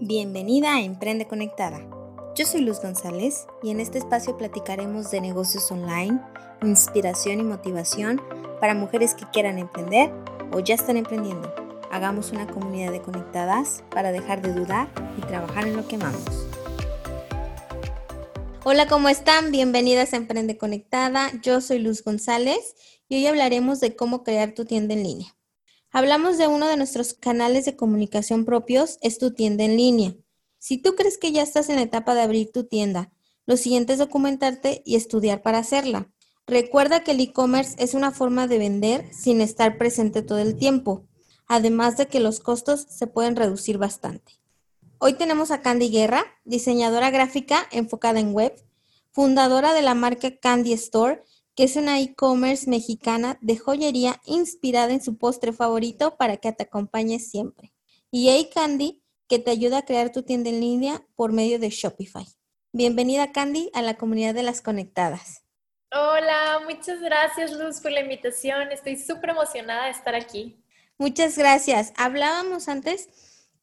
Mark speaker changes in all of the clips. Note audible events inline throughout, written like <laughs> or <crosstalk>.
Speaker 1: Bienvenida a Emprende Conectada. Yo soy Luz González y en este espacio platicaremos de negocios online, inspiración y motivación para mujeres que quieran emprender o ya están emprendiendo. Hagamos una comunidad de conectadas para dejar de dudar y trabajar en lo que amamos. Hola, ¿cómo están? Bienvenidas a Emprende Conectada. Yo soy Luz González y hoy hablaremos de cómo crear tu tienda en línea. Hablamos de uno de nuestros canales de comunicación propios, es tu tienda en línea. Si tú crees que ya estás en la etapa de abrir tu tienda, lo siguiente es documentarte y estudiar para hacerla. Recuerda que el e-commerce es una forma de vender sin estar presente todo el tiempo, además de que los costos se pueden reducir bastante. Hoy tenemos a Candy Guerra, diseñadora gráfica enfocada en web, fundadora de la marca Candy Store que es una e-commerce mexicana de joyería inspirada en su postre favorito para que te acompañe siempre. Y A-Candy, que te ayuda a crear tu tienda en línea por medio de Shopify. Bienvenida, Candy, a la comunidad de las conectadas.
Speaker 2: Hola, muchas gracias, Luz, por la invitación. Estoy súper emocionada de estar aquí.
Speaker 1: Muchas gracias. Hablábamos antes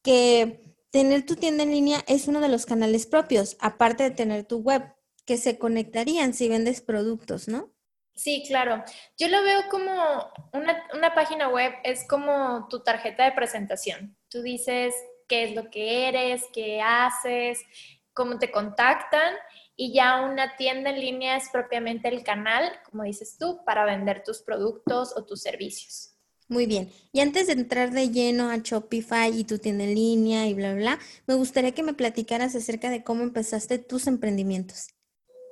Speaker 1: que tener tu tienda en línea es uno de los canales propios, aparte de tener tu web, que se conectarían si vendes productos, ¿no?
Speaker 2: Sí, claro. Yo lo veo como una, página web, es como tu tarjeta de presentación. Tú dices qué es lo que eres, qué haces, cómo te contactan y ya una tienda en línea es propiamente el canal, como dices tú, para vender tus productos o tus servicios.
Speaker 1: Muy bien. Y antes de entrar de lleno a Shopify y tu tienda en línea y bla, bla, me gustaría que me platicaras acerca de cómo empezaste tus emprendimientos.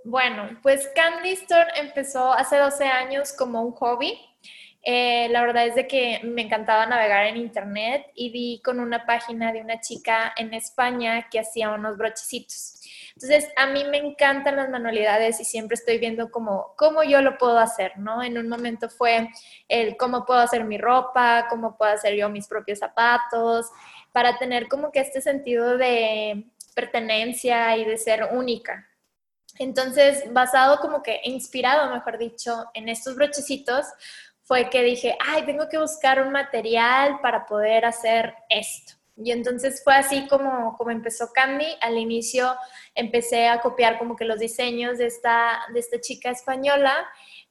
Speaker 2: Bueno, pues Candy Store empezó hace 12 años como un hobby. Eh, la verdad es de que me encantaba navegar en internet y vi con una página de una chica en España que hacía unos brochecitos. Entonces, a mí me encantan las manualidades y siempre estoy viendo cómo, cómo yo lo puedo hacer, ¿no? En un momento fue el cómo puedo hacer mi ropa, cómo puedo hacer yo mis propios zapatos, para tener como que este sentido de pertenencia y de ser única, entonces, basado como que inspirado, mejor dicho, en estos brochecitos, fue que dije, ay, tengo que buscar un material para poder hacer esto. Y entonces fue así como, como empezó Candy. Al inicio empecé a copiar como que los diseños de esta, de esta chica española,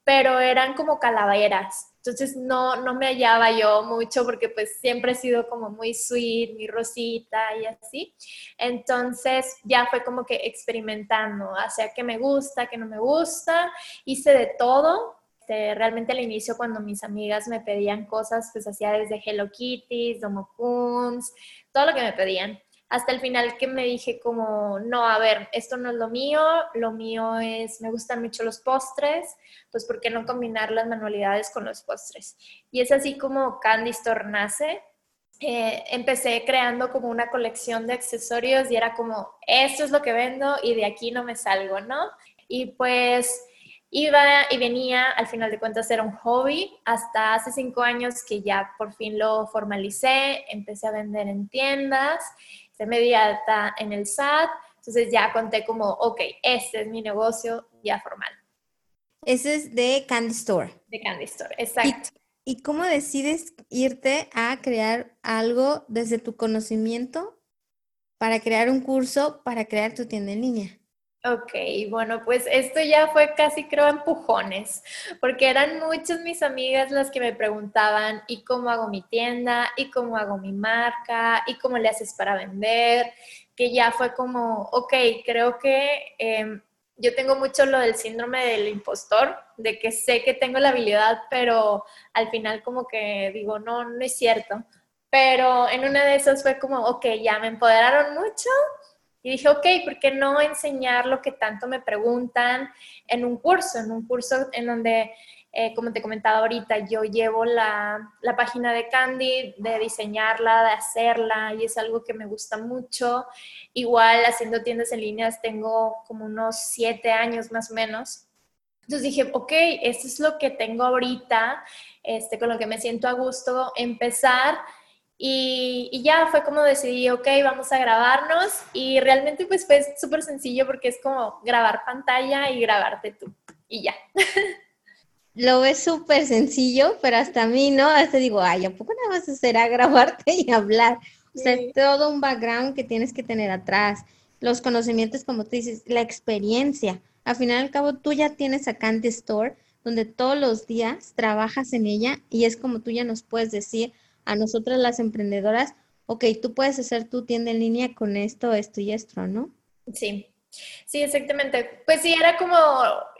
Speaker 2: pero eran como calaveras. Entonces no, no me hallaba yo mucho porque pues siempre he sido como muy sweet, muy rosita y así. Entonces ya fue como que experimentando hacia qué me gusta, qué no me gusta. Hice de todo. Este, realmente al inicio cuando mis amigas me pedían cosas, pues hacía desde Hello Kitty, Domo todo lo que me pedían hasta el final que me dije como, no, a ver, esto no es lo mío, lo mío es, me gustan mucho los postres, pues ¿por qué no combinar las manualidades con los postres? Y es así como Candy Store nace. Eh, empecé creando como una colección de accesorios y era como, esto es lo que vendo y de aquí no me salgo, ¿no? Y pues iba y venía, al final de cuentas era un hobby, hasta hace cinco años que ya por fin lo formalicé, empecé a vender en tiendas se me alta en el SAT, entonces ya conté como, ok, este es mi negocio ya formal.
Speaker 1: Ese es de Candy Store.
Speaker 2: De Candy Store, exacto.
Speaker 1: ¿Y, cómo decides irte a crear algo desde tu conocimiento para crear un curso, para crear tu tienda en línea?
Speaker 2: Ok, bueno, pues esto ya fue casi creo empujones, porque eran muchas mis amigas las que me preguntaban, ¿y cómo hago mi tienda? ¿Y cómo hago mi marca? ¿Y cómo le haces para vender? Que ya fue como, ok, creo que em, yo tengo mucho lo del síndrome del impostor, de que sé que tengo la habilidad, pero al final como que digo, no, no es cierto. Pero en una de esas fue como, ok, ya me empoderaron mucho y dije, ok, ¿por qué no enseñar lo que tanto me preguntan en un curso? En un curso en donde, eh, como te comentaba ahorita, yo llevo la, la, página de Candy, de diseñarla, de hacerla, y es algo que me gusta mucho. Igual haciendo tiendas en líneas tengo como unos siete años más o menos. Entonces dije, ok, esto es lo que tengo ahorita, este, con lo que me siento a gusto, empezar y, ya fue como decidí, ok, vamos a grabarnos y realmente pues fue súper sencillo porque es como grabar pantalla y grabarte tú y ya. <laughs>
Speaker 1: Lo ves súper sencillo, pero hasta a mí, ¿no? Hasta digo, ay, ¿a poco nada más será grabarte y hablar? O sea, es todo un background que tienes que tener atrás. Los conocimientos, como tú dices, la experiencia. Al final y al cabo, tú ya tienes a Candy Store, donde todos los días trabajas en ella y es como tú ya nos puedes decir a nosotras las emprendedoras, ok, tú puedes hacer tu tienda en línea con esto, esto y esto, ¿no?
Speaker 2: Sí, Sí, exactamente. Pues sí, era como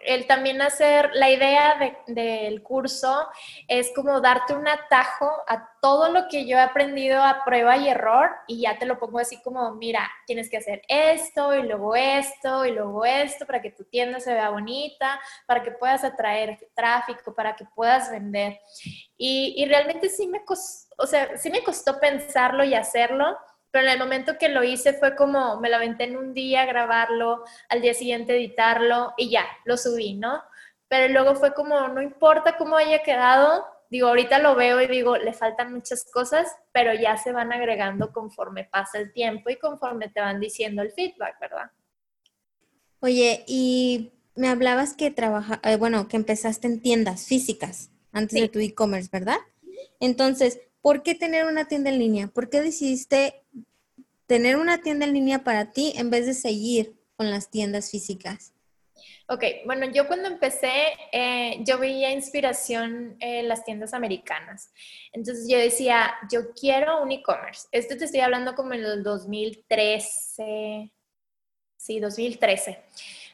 Speaker 2: el también hacer, la idea del curso es como darte un atajo a todo lo que yo he aprendido a prueba y error y ya te lo pongo así como, mira, tienes que hacer esto y luego esto y luego esto para que tu tienda se vea bonita, para que puedas atraer tráfico, para que puedas vender. Y, y realmente sí me costó, o sea, sí me costó pensarlo y hacerlo pero en el momento que lo hice fue como, me la aventé en un día grabarlo, al día siguiente editarlo y ya, lo subí, ¿no? Pero luego fue como, no importa cómo haya quedado, digo, ahorita lo veo y digo, le faltan muchas cosas, pero ya se van agregando conforme pasa el tiempo y conforme te van diciendo el feedback, ¿verdad?
Speaker 1: Oye, y me hablabas que trabaja, eh, bueno, que empezaste en tiendas físicas antes de tu e-commerce, ¿verdad? Entonces, ¿por qué tener una tienda en línea? ¿Por qué decidiste tener una tienda en línea para ti en vez de seguir con las tiendas físicas?
Speaker 2: Ok, bueno, yo cuando empecé, eh, yo veía inspiración en las tiendas americanas. Entonces yo decía, yo quiero un e-commerce. Esto te estoy hablando como en el 2013, sí, 2013.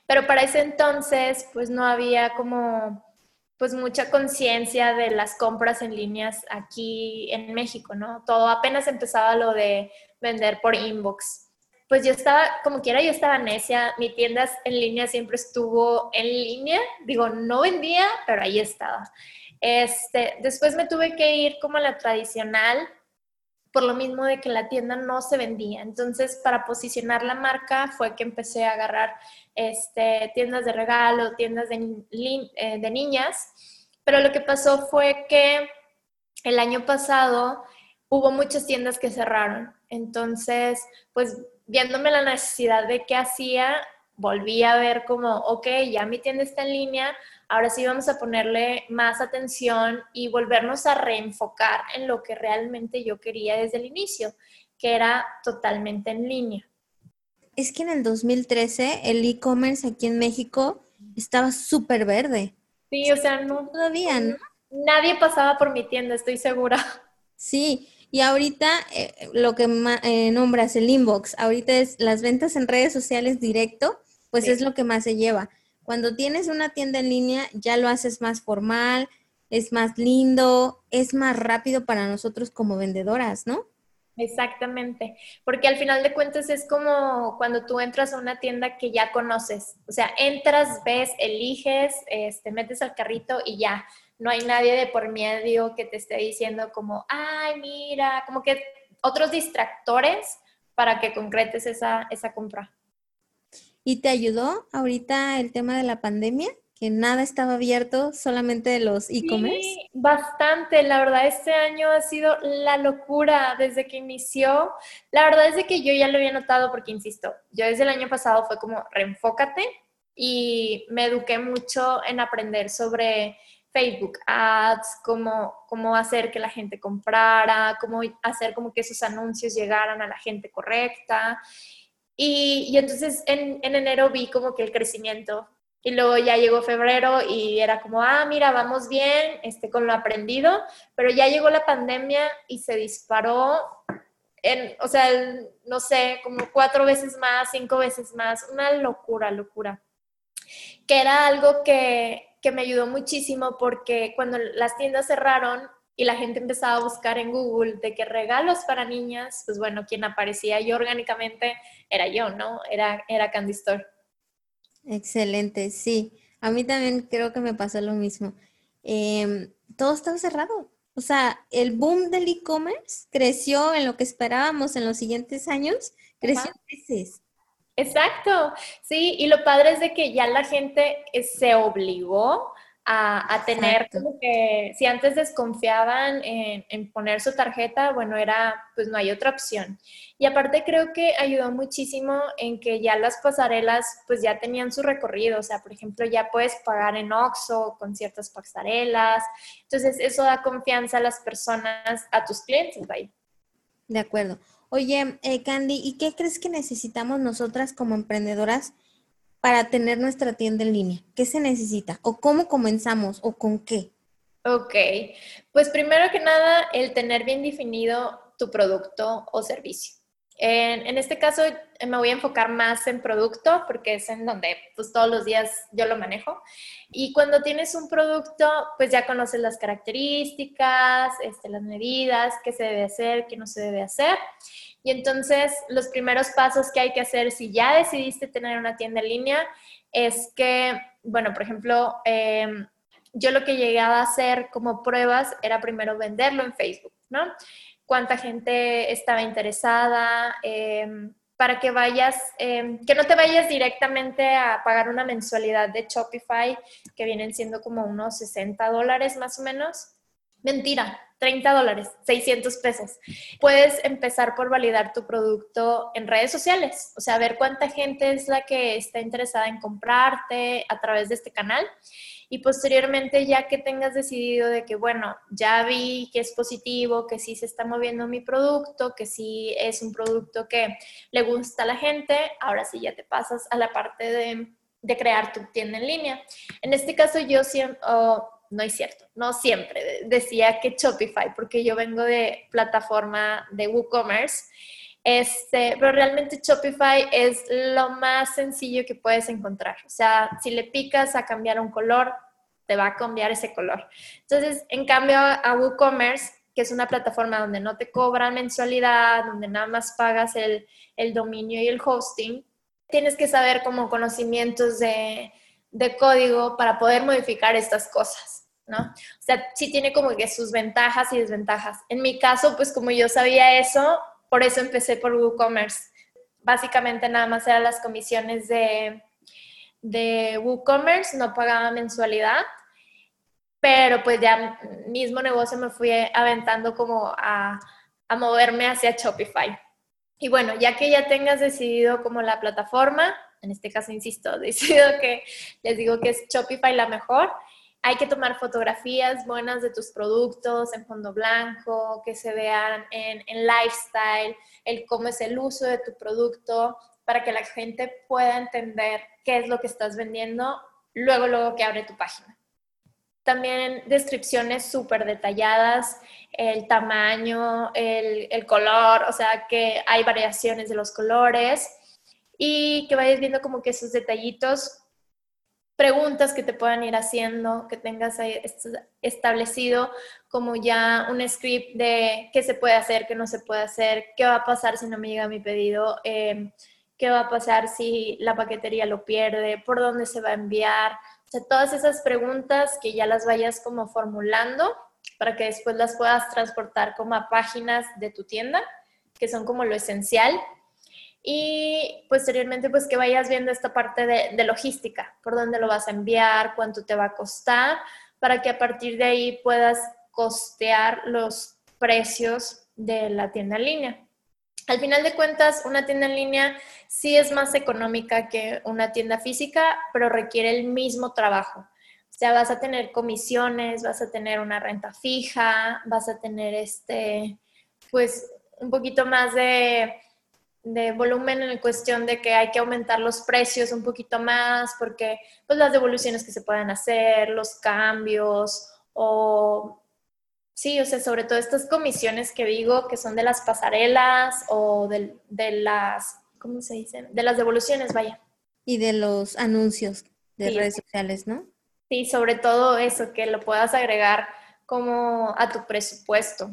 Speaker 2: Pero para ese entonces, pues no había como pues mucha conciencia de las compras en líneas aquí en México, ¿no? Todo apenas empezaba lo de vender por inbox. Pues yo estaba, como quiera, yo estaba necia, mi tienda en línea siempre estuvo en línea, digo, no vendía, pero ahí estaba. Este, después me tuve que ir como a la tradicional, por lo mismo de que la tienda no se vendía. Entonces, para posicionar la marca fue que empecé a agarrar este, tiendas de regalo, tiendas de, eh, de niñas. Pero lo que pasó fue que el año pasado hubo muchas tiendas que cerraron. Entonces, pues viéndome la necesidad de qué hacía, volví a ver como, ok, ya mi tienda está en línea, ahora sí vamos a ponerle más atención y volvernos a reenfocar en lo que realmente yo quería desde el inicio, que era totalmente en línea.
Speaker 1: Es que en el 2013 el e-commerce aquí en México estaba súper verde.
Speaker 2: Sí, o sea, no.
Speaker 1: Todavía, ¿no?
Speaker 2: Nadie pasaba por mi tienda, estoy segura.
Speaker 1: Sí, y ahorita eh, lo que eh, nombras el inbox, ahorita es las ventas en redes sociales directo, pues es lo que más se lleva. Cuando tienes una tienda en línea, ya lo haces más formal, es más lindo, es más rápido para nosotros como vendedoras, ¿no?
Speaker 2: Exactamente, porque al final de cuentas es como cuando tú entras a una tienda que ya conoces, o sea, entras, ves, eliges, te este, metes al carrito y ya, no hay nadie de por medio que te esté diciendo como, ay, mira, como que otros distractores para que concretes esa, esa compra.
Speaker 1: ¿Y te ayudó ahorita el tema de la pandemia? Que nada estaba abierto, solamente los e-commerce. Sí,
Speaker 2: bastante. La verdad, este año ha sido la locura desde que inició. La verdad es de que yo ya lo había notado porque, insisto, yo desde el año pasado fue como reenfócate y me eduqué mucho en aprender sobre Facebook Ads, cómo, cómo hacer que la gente comprara, cómo hacer como que esos anuncios llegaran a la gente correcta. Y, y entonces en, en, enero vi como que el crecimiento. Y luego ya llegó febrero y era como, ah, mira, vamos bien este, con lo aprendido, pero ya llegó la pandemia y se disparó en, o sea, no sé, como cuatro veces más, cinco veces más, una locura, locura. Que era algo que, que me ayudó muchísimo porque cuando las tiendas cerraron y la gente empezaba a buscar en Google de qué regalos para niñas, pues bueno, quien aparecía yo orgánicamente era yo, ¿no? Era, era Candy Store.
Speaker 1: Excelente, sí. A mí también creo que me pasó lo mismo. Em, todo estaba cerrado. O sea, el boom del e-commerce creció en lo que esperábamos en los siguientes años, creció veces.
Speaker 2: Exacto, sí, y lo padre es de que ya la gente eh, se obligó a, tener como que, si antes desconfiaban en, poner su tarjeta, bueno, era, pues no hay otra opción. Y aparte creo que ayudó muchísimo en que ya las pasarelas, pues ya tenían su recorrido, o sea, por ejemplo, ya puedes pagar en Oxxo con ciertas pasarelas, entonces eso da confianza a las personas, a tus clientes,
Speaker 1: De acuerdo. Oye, eh, Candy, ¿y qué crees que necesitamos nosotras como emprendedoras para tener nuestra tienda en línea? ¿Qué se necesita? ¿O cómo comenzamos? ¿O con qué?
Speaker 2: Ok, pues primero que nada, el tener bien definido tu producto o servicio. En, este caso me voy a enfocar más en producto porque es en donde pues todos los días yo lo manejo. Y cuando tienes un producto, pues ya conoces las características, este, las medidas, qué se debe hacer, qué no se debe hacer. Y entonces los primeros pasos que hay que hacer si ya decidiste tener una tienda en línea es que, bueno, por ejemplo, em, yo lo que llegaba a hacer como pruebas era primero venderlo en Facebook, ¿no? cuánta gente estaba interesada, em, para que vayas, em, que no te vayas directamente a pagar una mensualidad de Shopify, que vienen siendo como unos 60 dólares más o menos. Mentira, 30 dólares, 600 pesos. Puedes empezar por validar tu producto en redes sociales, o sea, ver cuánta gente es la que está interesada en comprarte a través de este canal y posteriormente ya que tengas decidido de que, bueno, ya vi que es positivo, que sí se está moviendo mi producto, que sí es un producto que le gusta a la gente, ahora sí ya te pasas a la parte de, crear tu tienda en línea. En este caso yo siempre, no es cierto, no siempre decía que Shopify, porque yo vengo de plataforma de WooCommerce. Este, pero realmente Shopify es lo más sencillo que puedes encontrar. O sea, si le picas a cambiar un color, te va a cambiar ese color. Entonces, en cambio, a WooCommerce, que es una plataforma donde no te cobran mensualidad, donde nada más pagas el, el dominio y el hosting, tienes que saber como conocimientos de, de código para poder modificar estas cosas. ¿No? O sea, sí tiene como que sus ventajas y desventajas. En mi caso, pues como yo sabía eso, por eso empecé por WooCommerce. Básicamente nada más eran las comisiones de, de WooCommerce, no pagaba mensualidad, pero pues ya mismo negocio me fui aventando como a, a moverme hacia Shopify. Y bueno, ya que ya tengas decidido como la plataforma, en este caso insisto, <laughs> decido que les digo que es Shopify la mejor, hay que tomar fotografías buenas de tus productos en fondo blanco, que se vean en, lifestyle, el cómo es el uso de tu producto, para que la gente pueda entender qué es lo que estás vendiendo luego, luego que abre tu página. También descripciones súper detalladas, el tamaño, el, el color, o sea que hay variaciones de los colores y que vayas viendo como que esos detallitos preguntas que te puedan ir haciendo, que tengas establecido como ya un script de qué se puede hacer, qué no se puede hacer, qué va a pasar si no me llega mi pedido, em, qué va a pasar si la paquetería lo pierde, por dónde se va a enviar. O sea, todas esas preguntas que ya las vayas como formulando para que después las puedas transportar como a páginas de tu tienda, que son como lo esencial y posteriormente pues que vayas viendo esta parte de, logística, por dónde lo vas a enviar, cuánto te va a costar, para que a partir de ahí puedas costear los precios de la tienda en línea. Al final de cuentas, una tienda en línea sí es más económica que una tienda física, pero requiere el mismo trabajo. O sea, vas a tener comisiones, vas a tener una renta fija, vas a tener este, pues un poquito más de de volumen en cuestión de que hay que aumentar los precios un poquito más porque pues las devoluciones que se pueden hacer, los cambios o sí, o sea, sobre todo estas comisiones que digo que son de las pasarelas o de, las, ¿cómo se dicen? De las devoluciones, vaya.
Speaker 1: Y de los anuncios de redes sociales, ¿no?
Speaker 2: Sí, sobre todo eso, que lo puedas agregar como a tu presupuesto.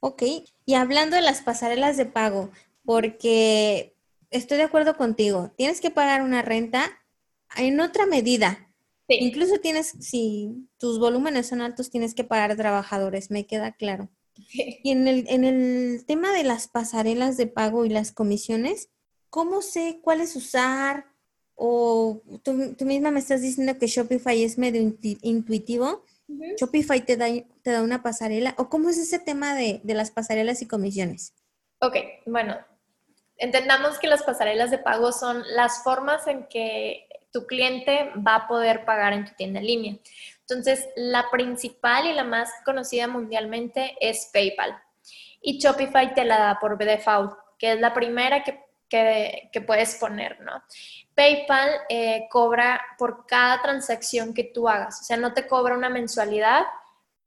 Speaker 1: Ok, y hablando de las pasarelas de pago, porque estoy de acuerdo contigo, tienes que pagar una renta en otra medida. Incluso tienes, si tus volúmenes son altos, tienes que pagar trabajadores, me queda claro. Y en el, en el tema de las pasarelas de pago y las comisiones, ¿cómo sé cuáles usar? O tú, misma me estás diciendo que Shopify es medio intuitivo. Shopify te da, te da una pasarela. ¿O cómo es ese tema de, de las pasarelas y comisiones?
Speaker 2: Ok, bueno, entendamos que las pasarelas de pago son las formas en que tu cliente va a poder pagar en tu tienda en línea. Entonces, la principal y la más conocida mundialmente es PayPal. Y Shopify te la da por default, que es la primera que, puedes poner, ¿no? PayPal eh, cobra por cada transacción que tú hagas, o sea, no te cobra una mensualidad,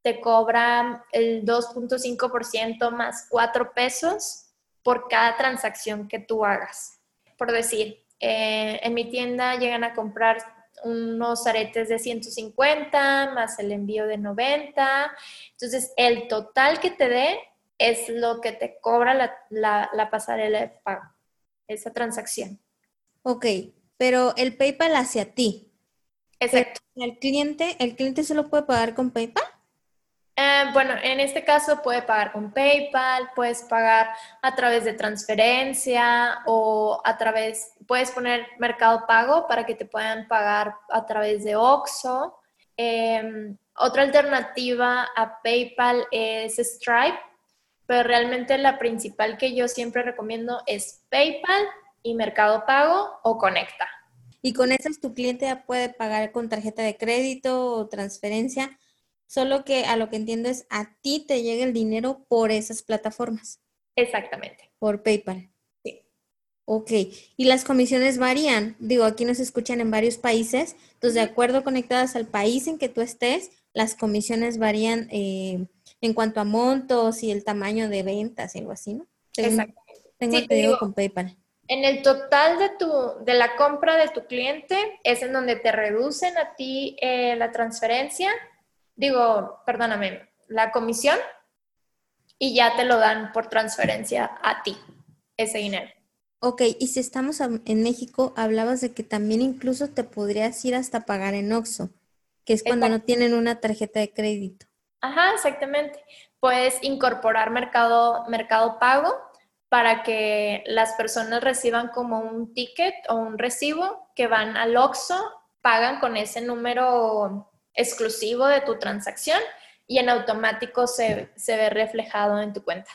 Speaker 2: te cobra el 2.5% más 4 pesos por cada transacción que tú hagas. Por decir, eh, en mi tienda llegan a comprar unos aretes de 150 más el envío de 90. Entonces, el total que te dé es lo que te cobra la, pasarela de pago, esa transacción.
Speaker 1: Ok, pero el PayPal hacia ti.
Speaker 2: Exacto.
Speaker 1: ¿El cliente, ¿El cliente solo puede pagar con PayPal?
Speaker 2: Eh, bueno, en este caso puede pagar con PayPal, puedes pagar a través de transferencia o a través, puedes poner Mercado Pago para que te puedan pagar a través de OXO. Em, otra alternativa a PayPal es Stripe, pero realmente la principal que yo siempre recomiendo es PayPal y Mercado Pago o Conecta.
Speaker 1: Y con esas tu cliente ya puede pagar con tarjeta de crédito o transferencia Solo que a lo que entiendo es a ti te llega el dinero por esas plataformas.
Speaker 2: Exactamente.
Speaker 1: Por PayPal.
Speaker 2: Sí.
Speaker 1: Ok. Y las comisiones varían. Digo, aquí nos escuchan en varios países. Entonces, de acuerdo conectadas al país en que tú estés, las comisiones varían eh, en cuanto a montos y el tamaño de ventas y algo así, ¿no?
Speaker 2: Exactamente.
Speaker 1: Tengo entendido con PayPal.
Speaker 2: En el total de, tu, de la compra de tu cliente es en donde te reducen a ti eh, la transferencia digo, perdóname, la comisión y ya te lo dan por transferencia a ti, ese dinero.
Speaker 1: Ok, y si estamos en México, hablabas de que también incluso te podrías ir hasta pagar en OXO, que es cuando no tienen una tarjeta de crédito.
Speaker 2: Ajá, exactamente. Puedes incorporar mercado, mercado pago para que las personas reciban como un ticket o un recibo que van al OXO, pagan con ese número exclusivo de tu transacción y en automático se, ve reflejado en tu cuenta.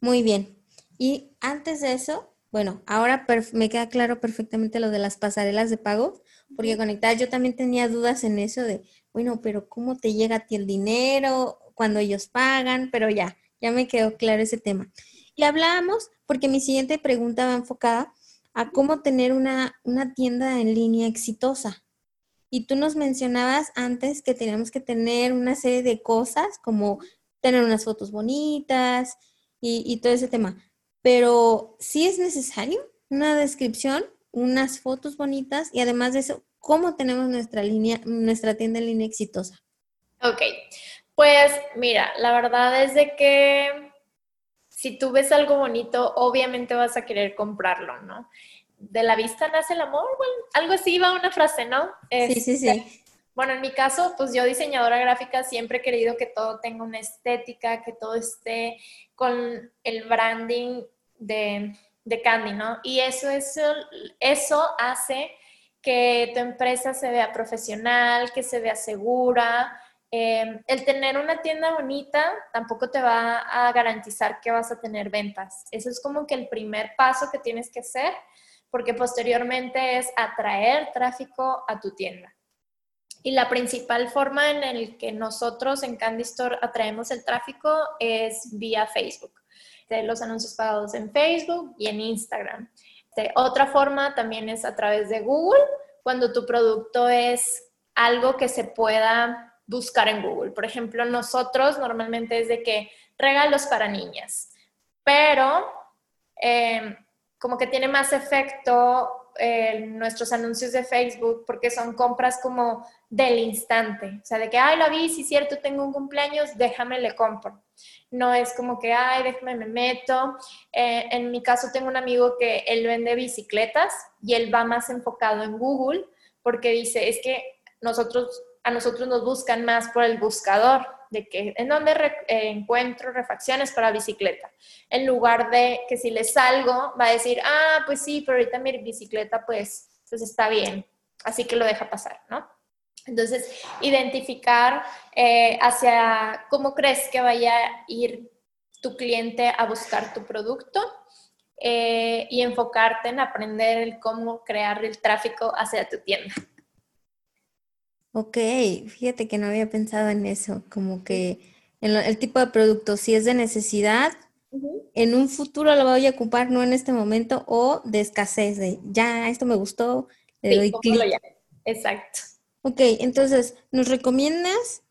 Speaker 1: Muy bien. Y antes de eso, bueno, ahora me queda claro perfectamente lo de las pasarelas de pago, porque conectar, yo también tenía dudas en eso de, bueno, pero ¿cómo te llega a ti el dinero cuando ellos pagan? Pero ya, ya me quedó claro ese tema. Y hablábamos, porque mi siguiente pregunta va enfocada a cómo tener una, una tienda en línea exitosa. Y tú nos mencionabas antes que teníamos que tener una serie de cosas como tener unas fotos bonitas y, todo ese tema. Pero sí es necesario una descripción, unas fotos bonitas y además de eso, ¿cómo tenemos nuestra línea, nuestra tienda en línea exitosa?
Speaker 2: Ok, pues mira, la verdad es de que si tú ves algo bonito, obviamente vas a querer comprarlo, ¿no? De la vista nace el amor, bueno, algo así va una frase, ¿no?
Speaker 1: sí, sí, sí. Este,
Speaker 2: bueno, en mi caso, pues yo diseñadora gráfica siempre he querido que todo tenga una estética, que todo esté con el branding de, de Candy, ¿no? Y eso, eso, eso hace que tu empresa se vea profesional, que se vea segura. Em, el tener una tienda bonita tampoco te va a garantizar que vas a tener ventas. Eso es como que el primer paso que tienes que hacer porque posteriormente es atraer tráfico a tu tienda. Y la principal forma en el que nosotros en Candy Store atraemos el tráfico es vía Facebook. De los anuncios pagados en Facebook y en Instagram. De otra forma también es a través de Google, cuando tu producto es algo que se pueda buscar en Google. Por ejemplo, nosotros normalmente es de que regalos para niñas, pero eh, como que tiene más efecto eh, nuestros anuncios de Facebook porque son compras como del instante. O sea, de que, ay, la vi, si es cierto, tengo un cumpleaños, déjame le compro. No es como que, ay, déjame me meto. Eh, en mi caso tengo un amigo que él vende bicicletas y él va más enfocado en Google porque dice, es que nosotros, a nosotros nos buscan más por el buscador de que en donde eh, encuentro refacciones para bicicleta, en lugar de que si le salgo va a decir, ah, pues sí, pero ahorita mi bicicleta pues, pues está bien, así que lo deja pasar, ¿no? Entonces, identificar eh, hacia cómo crees que vaya a ir tu cliente a buscar tu producto eh, y enfocarte en aprender cómo crear el tráfico hacia tu tienda.
Speaker 1: Ok, fíjate que no había pensado en eso, como que en el tipo de producto, si es de necesidad, en un futuro lo voy a ocupar, no en este momento, o de escasez, de ya, esto me gustó, le doy clic.
Speaker 2: Exacto.
Speaker 1: Ok, entonces, ¿nos recomiendas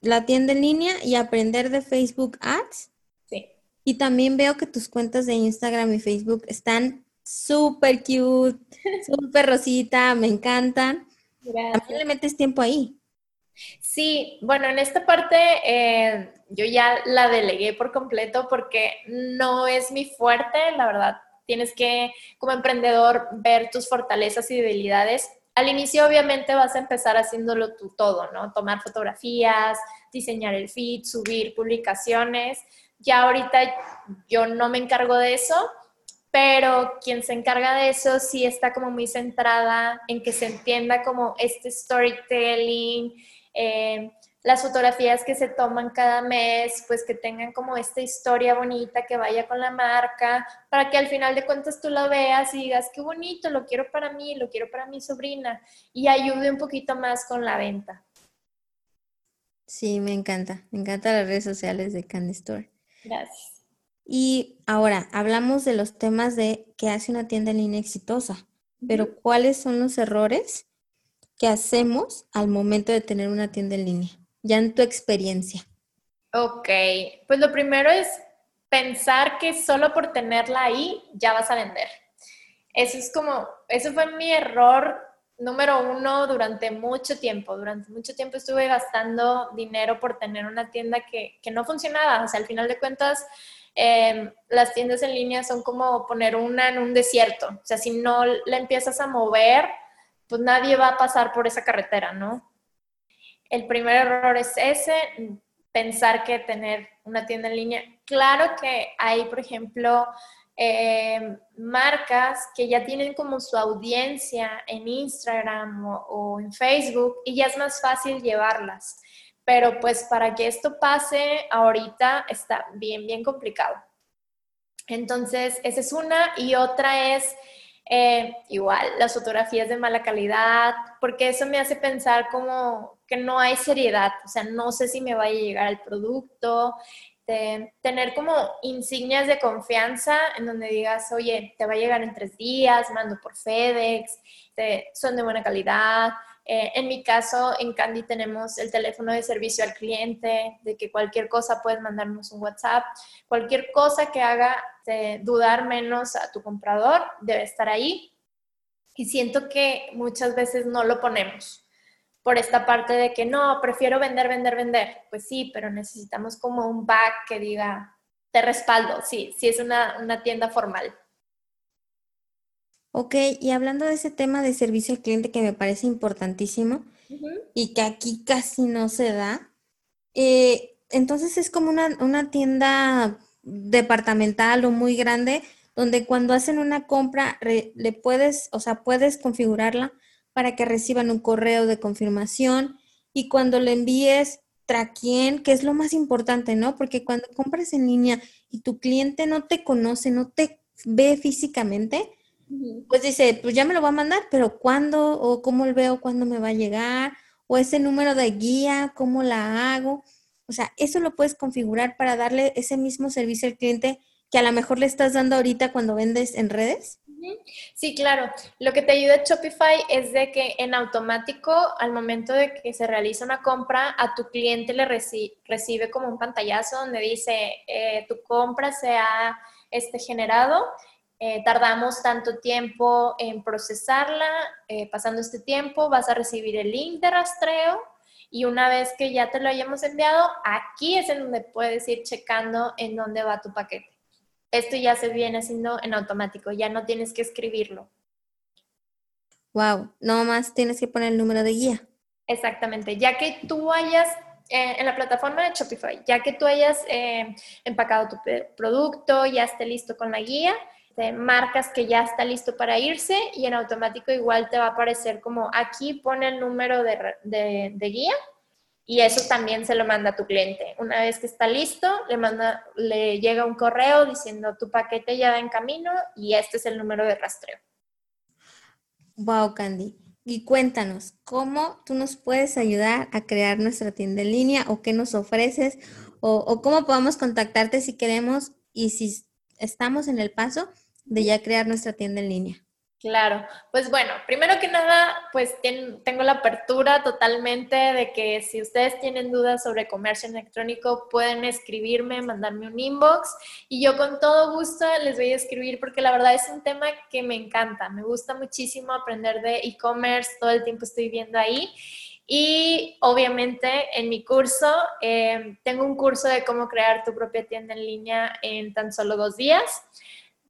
Speaker 1: la tienda en línea y aprender de Facebook Ads?
Speaker 2: Sí.
Speaker 1: Y también veo que tus cuentas de Instagram y Facebook están súper cute, <laughs> súper rosita, me encantan. También le metes tiempo ahí.
Speaker 2: Sí, bueno, en esta parte eh, yo ya la delegué por completo porque no es mi fuerte, la verdad. Tienes que, como emprendedor, ver tus fortalezas y debilidades. Al inicio, obviamente, vas a empezar haciéndolo tú todo, ¿no? Tomar fotografías, diseñar el feed, subir publicaciones. Ya ahorita yo no me encargo de eso, pero quien se encarga de eso sí está como muy centrada en que se entienda como este storytelling, eh, las fotografías que se toman cada mes, pues que tengan como esta historia bonita que vaya con la marca, para que al final de cuentas tú la veas y digas, qué bonito, lo quiero para mí, lo quiero para mi sobrina, y ayude un poquito más con la venta.
Speaker 1: Sí, me encanta, me encantan las redes sociales de Candy Store.
Speaker 2: Gracias.
Speaker 1: Y ahora, hablamos de los temas de qué hace una tienda en línea exitosa, pero ¿cuáles son los errores que hacemos al momento de tener una tienda en línea? Ya en tu experiencia.
Speaker 2: Ok, pues lo primero es pensar que solo por tenerla ahí ya vas a vender. Eso es como, eso fue mi error número uno durante mucho tiempo. Durante mucho tiempo estuve gastando dinero por tener una tienda que, que no funcionaba. O sea, al final de cuentas, Em, las tiendas en línea son como poner una en un desierto. O sea, si no la empiezas a mover, pues nadie va a pasar por esa carretera, ¿no? El primer error es ese, pensar que tener una tienda en línea. Claro que hay, por ejemplo, em, marcas que ya tienen como su audiencia en Instagram o en Facebook y ya es más fácil llevarlas pero pues para que esto pase ahorita está bien, bien complicado. Entonces, esa es una y otra es eh, igual las fotografías de mala calidad, porque eso me hace pensar como que no hay seriedad, o sea, no sé si me va a llegar el producto, tener como insignias de confianza en donde digas, oye, te va a llegar en tres días, mando por FedEx, son de buena calidad, eh, en mi caso, en Candy tenemos el teléfono de servicio al cliente, de que cualquier cosa puedes mandarnos un WhatsApp. Cualquier cosa que haga dudar menos a tu comprador debe estar ahí. Y siento que muchas veces no lo ponemos por esta parte de que no, prefiero vender, vender, vender. Pues sí, pero necesitamos como un back que diga, te respaldo, sí, sí es una, una tienda formal.
Speaker 1: Ok, y hablando de ese tema de servicio al cliente que me parece importantísimo y que aquí casi no se da, eh, entonces es como una, tienda departamental o muy grande donde cuando hacen una compra le puedes, o sea, puedes configurarla para que reciban un correo de confirmación y cuando le envíes traquien, que es lo más importante, ¿no? Porque cuando compras en línea y tu cliente no te conoce, no te ve físicamente, pues dice, pues ya me lo va a mandar, pero ¿cuándo o cómo veo cuándo me va a llegar? O ese número de guía, ¿cómo la hago? O sea, eso lo puedes configurar para darle ese mismo servicio al cliente que a lo mejor le estás dando ahorita cuando vendes en redes.
Speaker 2: Sí, claro. Lo que te ayuda Shopify es de que en automático, al momento de que se realiza una compra, a tu cliente le recibe como un pantallazo donde dice, eh, tu compra se ha este, generado eh, tardamos tanto tiempo en procesarla, eh, pasando este tiempo vas a recibir el link de rastreo y una vez que ya te lo hayamos enviado, aquí es en donde puedes ir checando en dónde va tu paquete. Esto ya se viene haciendo en automático, ya no tienes que escribirlo.
Speaker 1: Wow, no más tienes que poner el número de guía.
Speaker 2: Exactamente, ya que tú hayas eh, en la plataforma de Shopify, ya que tú hayas empacado tu producto, ya esté listo con la guía, marcas que ya está listo para irse y en automático igual te va a aparecer como aquí pone el número de, guía y eso también se lo manda a tu cliente. Una vez que está listo, le, manda, le llega un correo diciendo tu paquete ya va en camino y este es el número de rastreo.
Speaker 1: Wow, Candy. Y cuéntanos, ¿cómo tú nos puedes ayudar a crear nuestra tienda en línea o qué nos ofreces o, o cómo podemos contactarte si queremos y si estamos en el paso de ya crear nuestra tienda en línea.
Speaker 2: Claro, pues bueno, primero que nada, pues tengo la apertura totalmente de que si ustedes tienen dudas sobre comercio electrónico, pueden escribirme, mandarme un inbox y yo con todo gusto les voy a escribir porque la verdad es un tema que me encanta, me gusta muchísimo aprender de e-commerce, todo el tiempo estoy viendo ahí y obviamente en mi curso, eh, tengo un curso de cómo crear tu propia tienda en línea en tan solo dos días.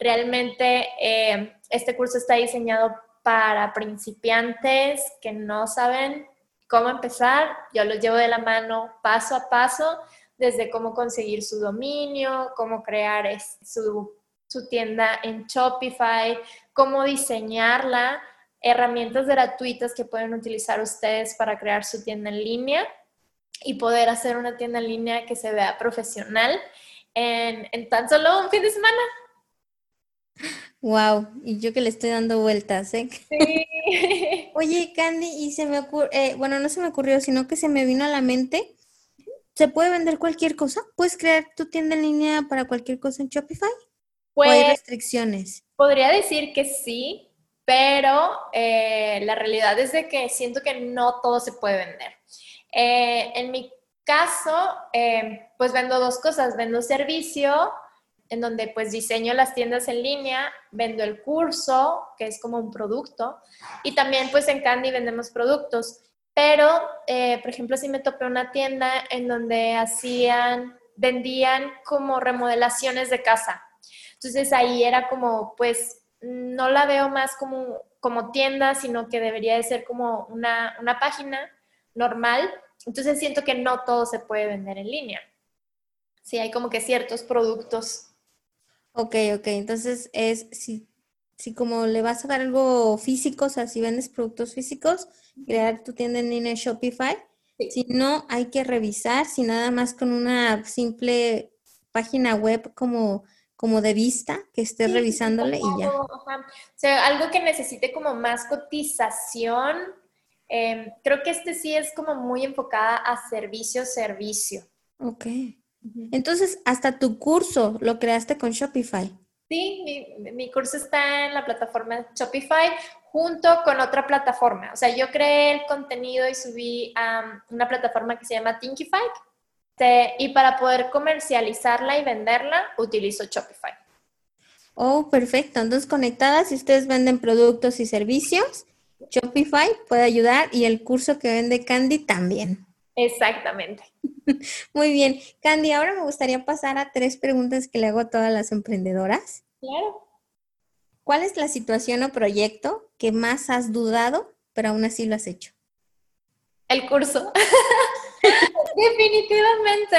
Speaker 2: Realmente eh, este curso está diseñado para principiantes que no saben cómo empezar. Yo los llevo de la mano paso a paso, desde cómo conseguir su dominio, cómo crear su, su tienda en Shopify, cómo diseñarla, herramientas gratuitas que pueden utilizar ustedes para crear su tienda en línea y poder hacer una tienda en línea que se vea profesional en, en tan solo un fin de semana.
Speaker 1: Wow, y yo que le estoy dando vueltas, ¿eh? Sí. <laughs> Oye, Candy, y se me ocurre, eh, bueno, no se me ocurrió, sino que se me vino a la mente, ¿se puede vender cualquier cosa? ¿Puedes crear tu tienda en línea para cualquier cosa en Shopify? ¿O hay pues, restricciones?
Speaker 2: Podría decir que sí, pero eh, la realidad es de que siento que no todo se puede vender. Eh, en mi caso, pues vendo dos cosas, vendo servicio, en donde pues diseño las tiendas en línea, vendo el curso, que es como un producto, y también pues en Candy vendemos productos. Pero, eh, por ejemplo, si me topé una tienda en donde hacían, vendían como remodelaciones de casa. Entonces ahí era como, pues, no la veo más como, como tienda, sino que debería de ser como una, una página normal. Entonces siento que no todo se puede vender en línea. Sí, hay como que ciertos productos
Speaker 1: Ok, ok. Entonces es si, si como le vas a dar algo físico, o sea, si vendes productos físicos, crear tu tienda en línea Shopify. Si no, hay que revisar, si nada más con una simple página web como, como de vista, que estés revisándole y ya. O
Speaker 2: sea, algo que necesite como más cotización. Em, creo que este sí es como muy enfocada a servicio, servicio.
Speaker 1: Ok. Entonces, hasta tu curso lo creaste con Shopify.
Speaker 2: Sí, mi, curso está en la plataforma Shopify junto con otra plataforma. O sea, yo creé el contenido y subí a una plataforma que se llama Thinkify. y para poder comercializarla y venderla, utilizo Shopify.
Speaker 1: Oh, perfecto. Entonces, conectadas, si ustedes venden productos y servicios, Shopify puede ayudar y el curso que vende Candy también.
Speaker 2: Exactamente. <laughs>
Speaker 1: Muy bien. Candy, ahora me gustaría pasar a tres preguntas que le hago a todas las emprendedoras.
Speaker 2: Claro.
Speaker 1: ¿Cuál es la situación o proyecto que más has dudado, pero aún así lo has hecho?
Speaker 2: El curso. <laughs> Definitivamente,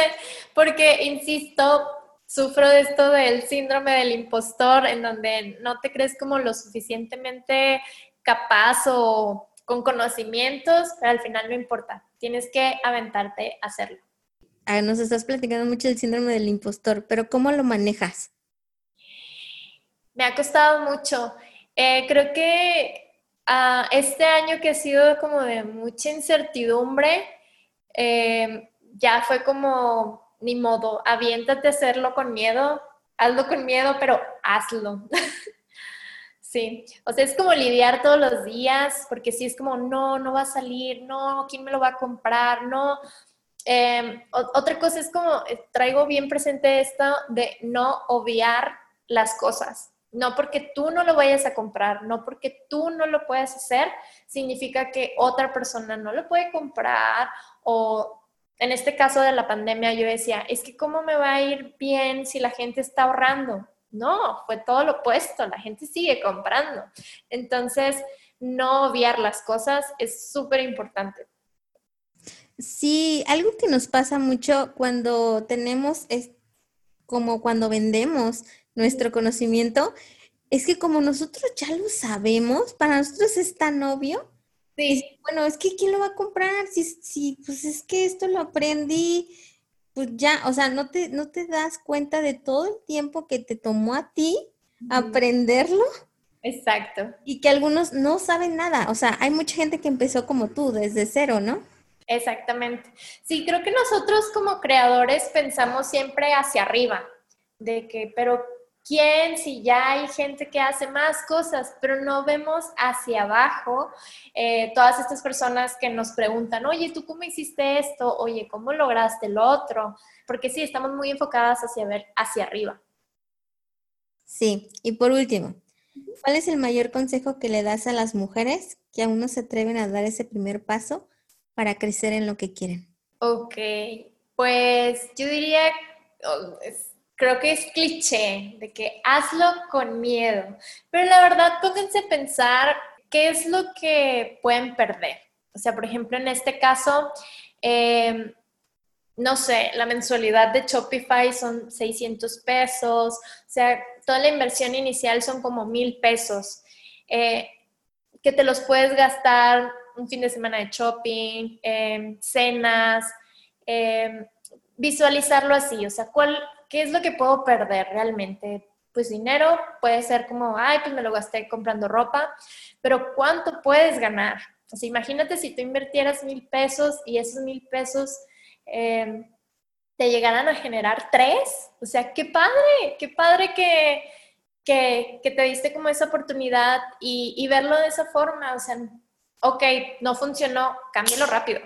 Speaker 2: porque, insisto, sufro de esto del síndrome del impostor, en donde no te crees como lo suficientemente capaz o con conocimientos, pero al final no importa, tienes que aventarte a hacerlo.
Speaker 1: Ah, nos estás platicando mucho del síndrome del impostor, pero ¿cómo lo manejas?
Speaker 2: Me ha costado mucho. Eh, creo que ah, este año que ha sido como de mucha incertidumbre, eh, ya fue como, ni modo, aviéntate a hacerlo con miedo, hazlo con miedo, pero hazlo. <laughs> sí, o sea, es como lidiar todos los días, porque si es como, no, no va a salir, no, ¿quién me lo va a comprar? No, Em, otra cosa es como, eh, traigo bien presente esto de no obviar las cosas. No porque tú no lo vayas a comprar, no porque tú no lo puedas hacer, significa que otra persona no lo puede comprar o en este caso de la pandemia yo decía, es que cómo me va a ir bien si la gente está ahorrando. No, fue todo lo opuesto, la gente sigue comprando. Entonces, no obviar las cosas es súper importante.
Speaker 1: Sí, algo que nos pasa mucho cuando tenemos, es como cuando vendemos nuestro conocimiento, es que como nosotros ya lo sabemos, para nosotros es tan obvio. Sí. bueno, es que ¿quién lo va a comprar? Si, si, pues es que esto lo aprendí, pues ya, o sea, no te, no te das cuenta de todo el tiempo que te tomó a ti aprenderlo.
Speaker 2: Exacto.
Speaker 1: Y que algunos no saben nada. O sea, hay mucha gente que empezó como tú, desde cero, ¿no?
Speaker 2: Exactamente. Sí, creo que nosotros como creadores pensamos siempre hacia arriba. de que, pero quién, si ya hay gente que hace más cosas, pero no vemos hacia abajo eh, todas estas personas que nos preguntan, oye, ¿tú cómo hiciste esto? Oye, ¿cómo lograste lo otro? Porque sí, estamos muy enfocadas hacia ver hacia arriba.
Speaker 1: Sí, y por último, ¿cuál es el mayor consejo que le das a las mujeres que aún no se atreven a dar ese primer paso para crecer en lo que quieren?
Speaker 2: Ok, pues yo diría, oh, creo que es cliché de que hazlo con miedo, pero la verdad pónganse a pensar qué es lo que pueden perder. O sea, por ejemplo, en este caso, em, no sé, la mensualidad de Shopify son 600 pesos, o sea, toda la inversión inicial son como mil pesos, eh, que te los puedes gastar un fin de semana de shopping, em, cenas, em, visualizarlo así, o sea, ¿cuál, ¿qué es lo que puedo perder realmente? Pues dinero puede ser como, ay, pues me lo gasté comprando ropa, pero ¿cuánto puedes ganar? O sea, imagínate si tú invirtieras mil pesos y esos mil pesos em, te llegaran a generar tres. O sea, qué padre, qué padre que, que, te diste como esa oportunidad y, y, verlo de esa forma. O sea, ok, no funcionó, cámbialo rápido,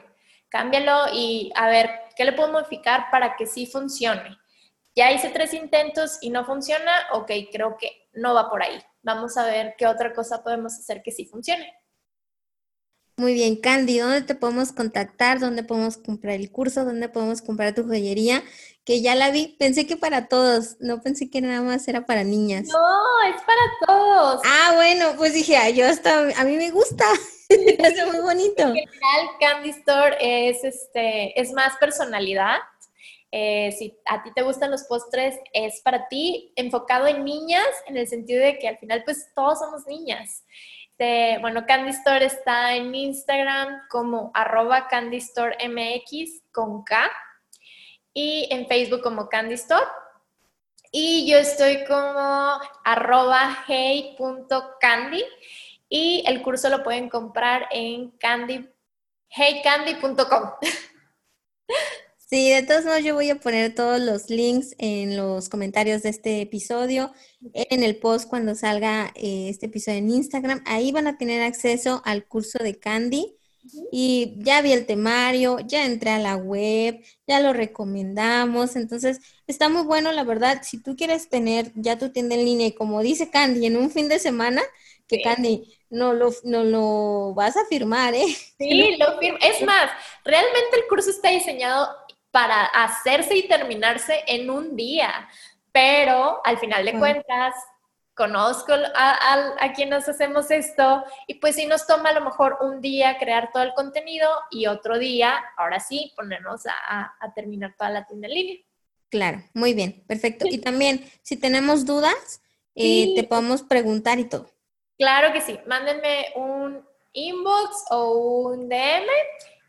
Speaker 2: cámbialo y a ver, ¿qué le puedo modificar para que sí funcione? Ya hice tres intentos y no funciona, ok, creo que no va por ahí. Vamos a ver qué otra cosa podemos hacer que sí funcione.
Speaker 1: Muy bien, Candy, ¿dónde te podemos contactar? ¿Dónde podemos comprar el curso? ¿Dónde podemos comprar tu joyería? Que ya la vi, pensé que para todos, no pensé que nada más era para niñas.
Speaker 2: No, es para todos.
Speaker 1: Ah, bueno, pues dije, yo hasta, a mí me gusta, <laughs> es muy bonito. En
Speaker 2: general, Candy Store es, este, es más personalidad, eh, si a ti te gustan los postres, es para ti enfocado en niñas, en el sentido de que al final pues todos somos niñas. bueno, Candy Store está en Instagram como arroba Candy Store MX con K y en Facebook como Candy Store. Y yo estoy como arroba hey.candy y el curso lo pueden comprar en candy, heycandy.com. <laughs>
Speaker 1: Sí, de todos modos yo voy a poner todos los links en los comentarios de este episodio, en el post cuando salga eh, este episodio en Instagram. Ahí van a tener acceso al curso de Candy. Y ya vi el temario, ya entré a la web, ya lo recomendamos. Entonces, está muy bueno, la verdad. Si tú quieres tener ya tu tienda en línea y como dice Candy, en un fin de semana, que Candy, no lo, no lo vas a firmar, ¿eh? <laughs>
Speaker 2: Sí, lo firmo. Es más, realmente el curso está diseñado para hacerse y terminarse en un día. Pero al final de cuentas, conozco a, a, quienes hacemos esto y pues si nos toma a lo mejor un día crear todo el contenido y otro día, ahora sí, ponernos a, terminar toda la tienda en línea.
Speaker 1: Claro, muy bien, perfecto. Y también, si tenemos dudas, eh, te podemos preguntar y todo.
Speaker 2: Claro que sí, mándenme un inbox o un DM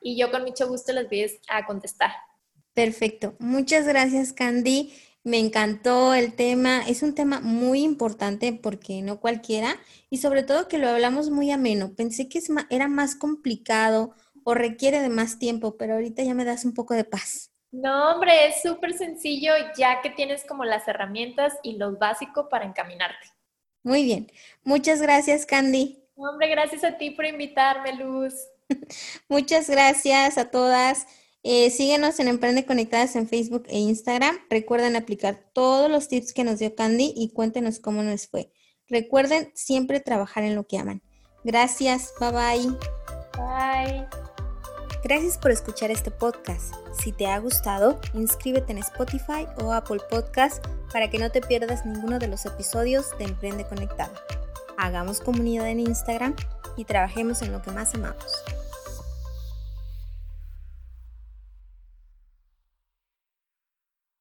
Speaker 2: y yo con mucho gusto les voy a contestar.
Speaker 1: Perfecto. Muchas gracias, Candy. Me encantó el tema. Es un tema muy importante porque no cualquiera y sobre todo que lo hablamos muy ameno. Pensé que era más complicado o requiere de más tiempo, pero ahorita ya me das un poco de paz.
Speaker 2: No, hombre, es súper sencillo ya que tienes como las herramientas y lo básico para encaminarte.
Speaker 1: Muy bien. Muchas gracias, Candy.
Speaker 2: hombre, gracias a ti por invitarme, Luz. <laughs>
Speaker 1: Muchas gracias a todas. Eh, síguenos en Emprende Conectadas en Facebook e Instagram. Recuerden aplicar todos los tips que nos dio Candy y cuéntenos cómo nos fue. Recuerden siempre trabajar en lo que aman. Gracias, bye bye.
Speaker 2: Bye.
Speaker 1: Gracias por escuchar este podcast. Si te ha gustado, inscríbete en Spotify o Apple Podcast para que no te pierdas ninguno de los episodios de Emprende Conectada. Hagamos comunidad en Instagram y trabajemos en lo que más amamos.